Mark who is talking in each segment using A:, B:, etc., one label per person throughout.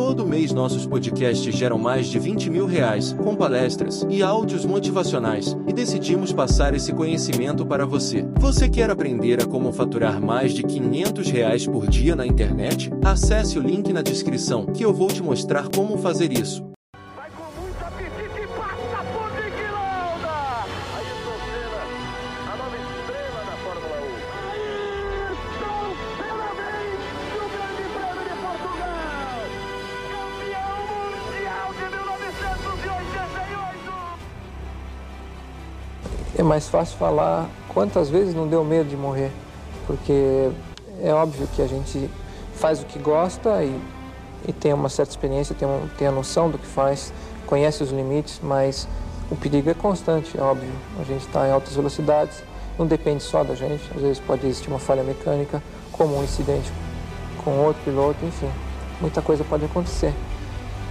A: Todo mês nossos podcasts geram mais de 20 mil reais, com palestras e áudios motivacionais, e decidimos passar esse conhecimento para você. Você quer aprender a como faturar mais de 500 reais por dia na internet? Acesse o link na descrição que eu vou te mostrar como fazer isso.
B: É mais fácil falar quantas vezes não deu medo de morrer, porque é óbvio que a gente faz o que gosta e, e tem uma certa experiência, tem, um, tem a noção do que faz, conhece os limites, mas o perigo é constante, é óbvio. A gente está em altas velocidades, não depende só da gente, às vezes pode existir uma falha mecânica, como um incidente com outro piloto, enfim, muita coisa pode acontecer.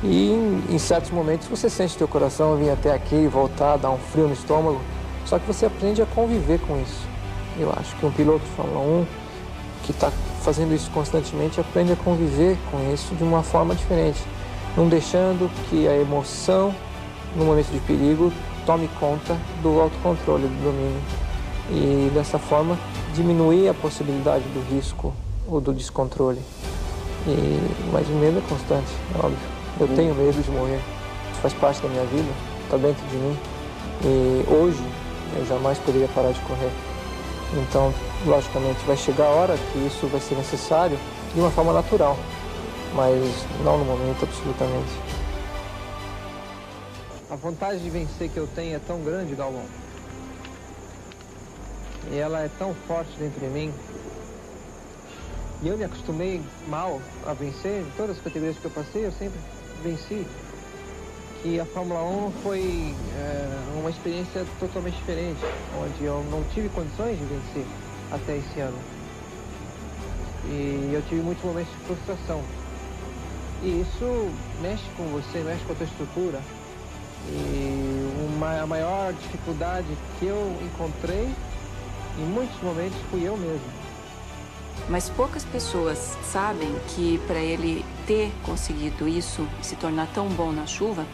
B: E em, certos momentos você sente teu coração vir até aqui voltar, dar um frio no estômago, só que você aprende a conviver com isso. Eu acho que um piloto de Fórmula 1 que está fazendo isso constantemente aprende a conviver com isso de uma forma diferente, não deixando que a emoção no momento de perigo tome conta do autocontrole, do domínio. E dessa forma diminuir a possibilidade do risco ou do descontrole. E, mas o medo é constante, é óbvio. Eu tenho medo de morrer. Isso faz parte da minha vida, está dentro de mim. E hoje eu jamais poderia parar de correr. Então, logicamente, vai chegar a hora que isso vai ser necessário de uma forma natural, mas não no momento absolutamente. A vontade de vencer que eu tenho é tão grande, Galvão. E ela é tão forte dentro de mim. E eu me acostumei mal a vencer. Em todas as categorias que eu passei, eu sempre venci. Que a Fórmula 1 foi é, uma experiência totalmente diferente, onde eu não tive condições de vencer até esse ano. E eu tive muitos momentos de frustração. E isso mexe com você, mexe com a tua estrutura. E uma, a maior dificuldade que eu encontrei, em muitos momentos, fui eu mesmo.
C: Mas poucas pessoas sabem que para ele ter conseguido isso, se tornar tão bom na chuva,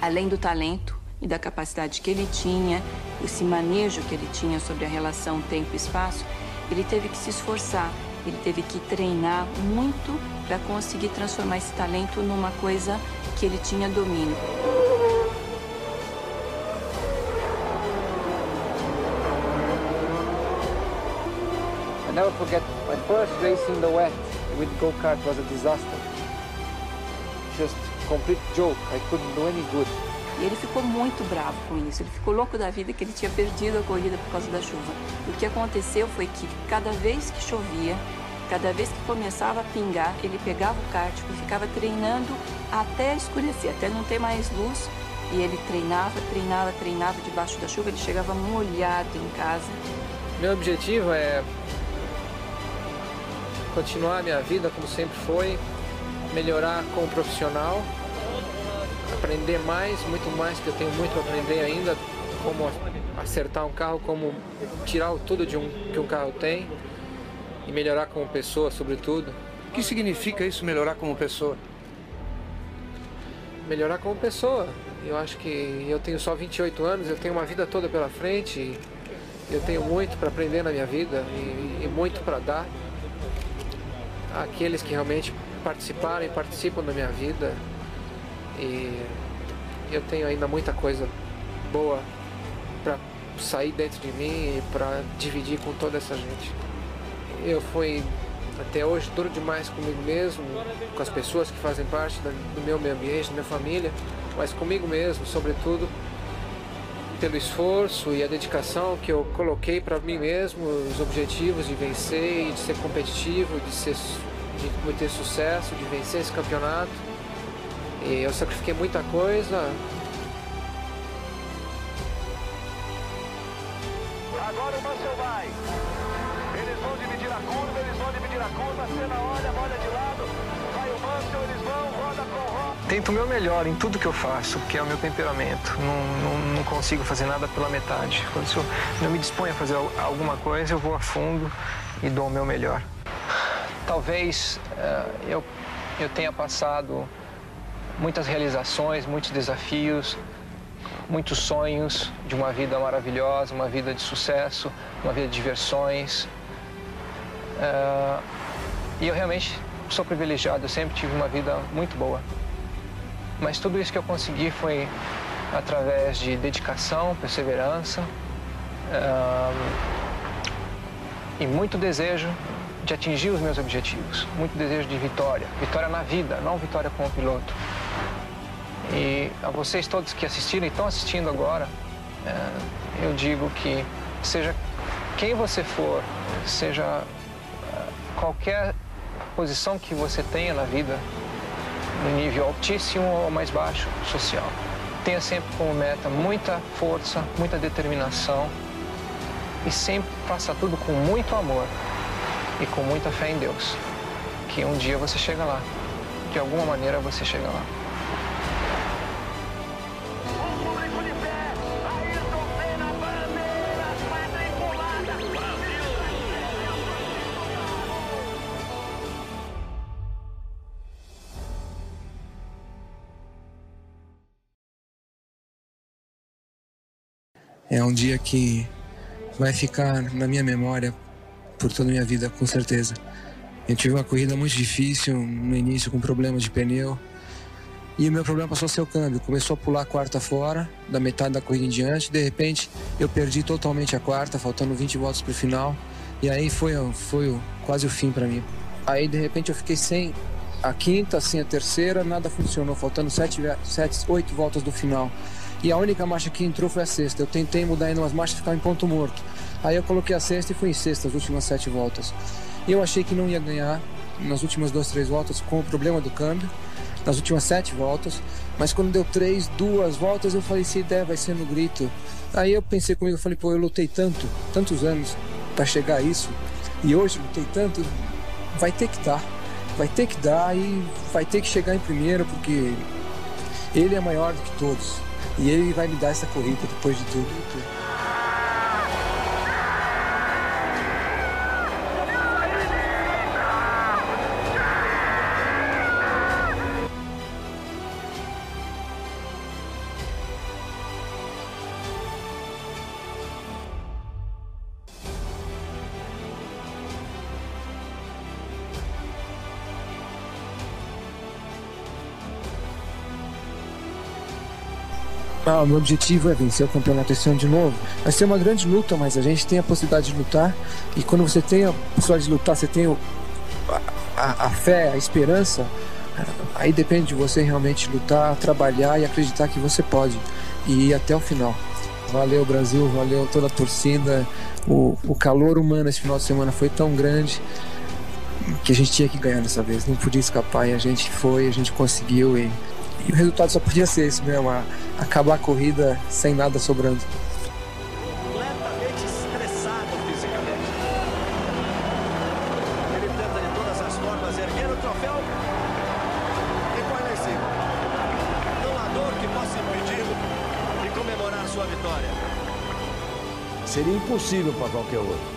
C: além do talento e da capacidade que ele tinha, esse manejo que ele tinha sobre a relação tempo-espaço, ele teve que se esforçar, ele teve que treinar muito para conseguir transformar esse talento numa coisa que ele tinha domínio.
B: I never forget my first race in the wet with go-kart was a disaster. Just complete joke. I couldn't do any good.
C: E ele ficou muito bravo com isso. Ele ficou louco da vida que ele tinha perdido a corrida por causa da chuva. E o que aconteceu foi que cada vez que chovia, cada vez que começava a pingar, ele pegava o kart e ficava treinando até escurecer, até não ter mais luz. E ele treinava, treinava, treinava debaixo da chuva. Ele chegava molhado em casa.
B: Meu objetivo é continuar a minha vida como sempre foi, melhorar como profissional, aprender mais, muito mais, que eu tenho muito a aprender ainda, como acertar um carro, como tirar tudo de um que um carro tem e melhorar como pessoa, sobretudo.
D: O que significa isso, melhorar como pessoa?
B: Melhorar como pessoa. Eu acho que eu tenho só 28 anos, eu tenho uma vida toda pela frente, e eu tenho muito para aprender na minha vida e, e muito para dar àqueles que realmente participaram e participam da minha vida. E eu tenho ainda muita coisa boa para sair dentro de mim e para dividir com toda essa gente. Eu fui até hoje duro demais comigo mesmo, com as pessoas que fazem parte do meu meio ambiente, da minha família, mas comigo mesmo, sobretudo, pelo esforço e a dedicação que eu coloquei para mim mesmo, os objetivos de vencer de ser competitivo, de, ser, de ter sucesso, de vencer esse campeonato. E eu sacrifiquei muita coisa.
E: Agora o Mansell vai. Eles vão dividir a curva, eles vão dividir a curva. A cena olha, olha de lado. Vai o Mansell, eles vão, roda com roda.
B: Tento o meu melhor em tudo que eu faço, que é o meu temperamento. Não, não, não consigo fazer nada pela metade. Quando eu, eu me disponho a fazer alguma coisa, eu vou a fundo e dou o meu melhor. Talvez uh, eu eu tenha passado muitas realizações, muitos desafios, muitos sonhos de uma vida maravilhosa, uma vida de sucesso, uma vida de diversões. Uh, e eu realmente sou privilegiado, eu sempre tive uma vida muito boa. Mas tudo isso que eu consegui foi através de dedicação, perseverança uh, e muito desejo de atingir os meus objetivos, muito desejo de vitória, vitória na vida, não vitória como piloto. E a vocês todos que assistiram e estão assistindo agora, é, eu digo que seja quem você for, seja é, qualquer posição que você tenha na vida, no nível altíssimo ou mais baixo social, tenha sempre como meta muita força, muita determinação e sempre faça tudo com muito amor e com muita fé em Deus, que um dia você chega lá, de alguma maneira você chega lá.
F: É um dia que vai ficar na minha memória por toda a minha vida, com certeza. Eu tive uma corrida muito difícil no início, com problemas de pneu. E o meu problema passou a ser o câmbio. Começou a pular a quarta fora, da metade da corrida em diante. De repente, eu perdi totalmente a quarta, faltando 20 voltas para o final. E aí foi, foi quase o fim para mim. Aí, de repente, eu fiquei sem a quinta, sem a terceira, nada funcionou, faltando 7, 7 8 voltas do final. E a única marcha que entrou foi a sexta. Eu tentei mudar ainda umas marchas, ficava em ponto morto. Aí eu coloquei a sexta e fui em sexta as últimas sete voltas. Eu achei que não ia ganhar nas últimas duas, três voltas com o problema do câmbio, nas últimas sete voltas. Mas quando deu três, duas voltas, eu falei, se der, vai ser no grito. Aí eu pensei comigo, eu falei, pô, eu lutei tanto, tantos anos para chegar a isso, e hoje lutei tanto, vai ter que dar. Vai ter que dar e vai ter que chegar em primeiro, porque ele é maior do que todos. E ele vai me dar essa corrida depois de tudo. Ah, meu objetivo é vencer o campeonato esse ano de novo. Vai ser uma grande luta, mas a gente tem a possibilidade de lutar. E quando você tem a possibilidade de lutar, você tem o, a, a, fé, a esperança. Aí depende de você realmente lutar, trabalhar e acreditar que você pode. E ir até o final. Valeu, Brasil, valeu toda a torcida. O, o calor humano esse final de semana foi tão grande que a gente tinha que ganhar dessa vez. Não podia escapar e a gente foi, a gente conseguiu. E e o resultado só podia ser esse mesmo, acabar a corrida sem nada sobrando.
G: Completamente estressado fisicamente. Ele tenta de todas as formas erguer o troféu e põe lá em cima. Não há dor que possa impedi-lo de comemorar sua vitória.
H: Seria impossível para qualquer outro.